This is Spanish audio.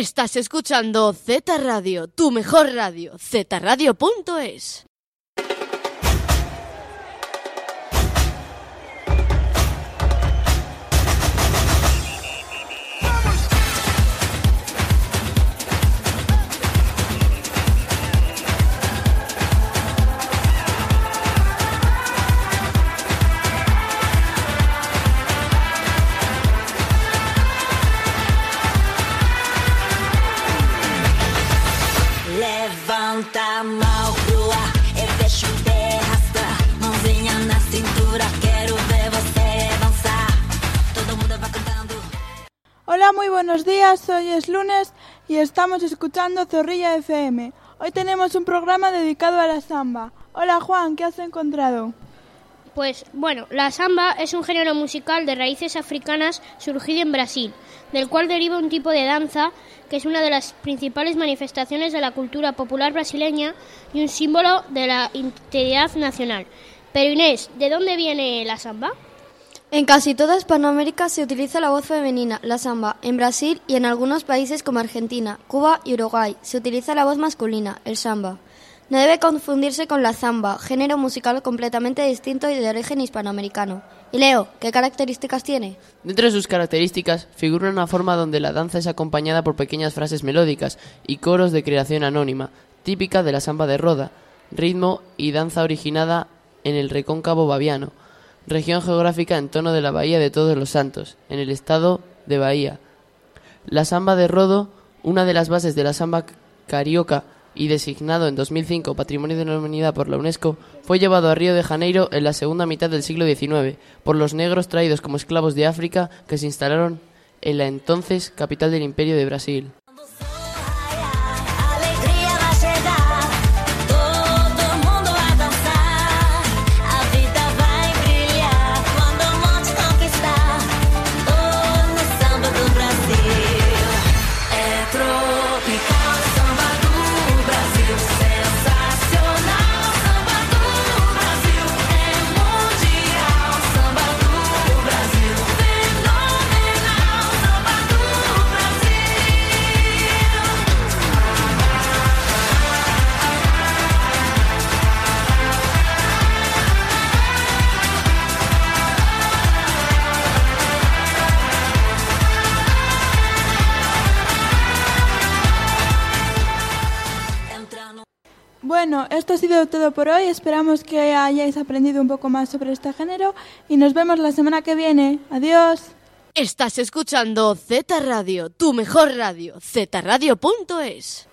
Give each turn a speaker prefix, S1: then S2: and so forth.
S1: Estás escuchando Z Radio, tu mejor radio, zradio.es.
S2: Hola, muy buenos días. Hoy es lunes y estamos escuchando Zorrilla FM. Hoy tenemos un programa dedicado a la samba. Hola Juan, ¿qué has encontrado?
S3: Pues bueno, la samba es un género musical de raíces africanas surgido en Brasil, del cual deriva un tipo de danza que es una de las principales manifestaciones de la cultura popular brasileña y un símbolo de la integridad nacional. Pero Inés, ¿de dónde viene la samba?
S4: En casi toda Hispanoamérica se utiliza la voz femenina, la samba. En Brasil y en algunos países como Argentina, Cuba y Uruguay se utiliza la voz masculina, el samba. No debe confundirse con la zamba, género musical completamente distinto y de origen hispanoamericano. Y Leo, ¿qué características tiene?
S5: Dentro de sus características figura una forma donde la danza es acompañada por pequeñas frases melódicas y coros de creación anónima, típica de la samba de Roda, ritmo y danza originada en el recóncavo baviano, región geográfica en tono de la Bahía de Todos los Santos, en el estado de Bahía. La samba de Rodo, una de las bases de la samba carioca y designado en 2005 Patrimonio de la Humanidad por la UNESCO, fue llevado a Río de Janeiro en la segunda mitad del siglo XIX por los negros traídos como esclavos de África que se instalaron en la entonces capital del Imperio de
S6: Brasil.
S2: Bueno, esto ha sido todo por hoy. Esperamos que hayáis aprendido un poco más sobre este género y nos vemos la semana que viene. Adiós.
S1: Estás escuchando Z Radio, tu mejor radio, zradio.es.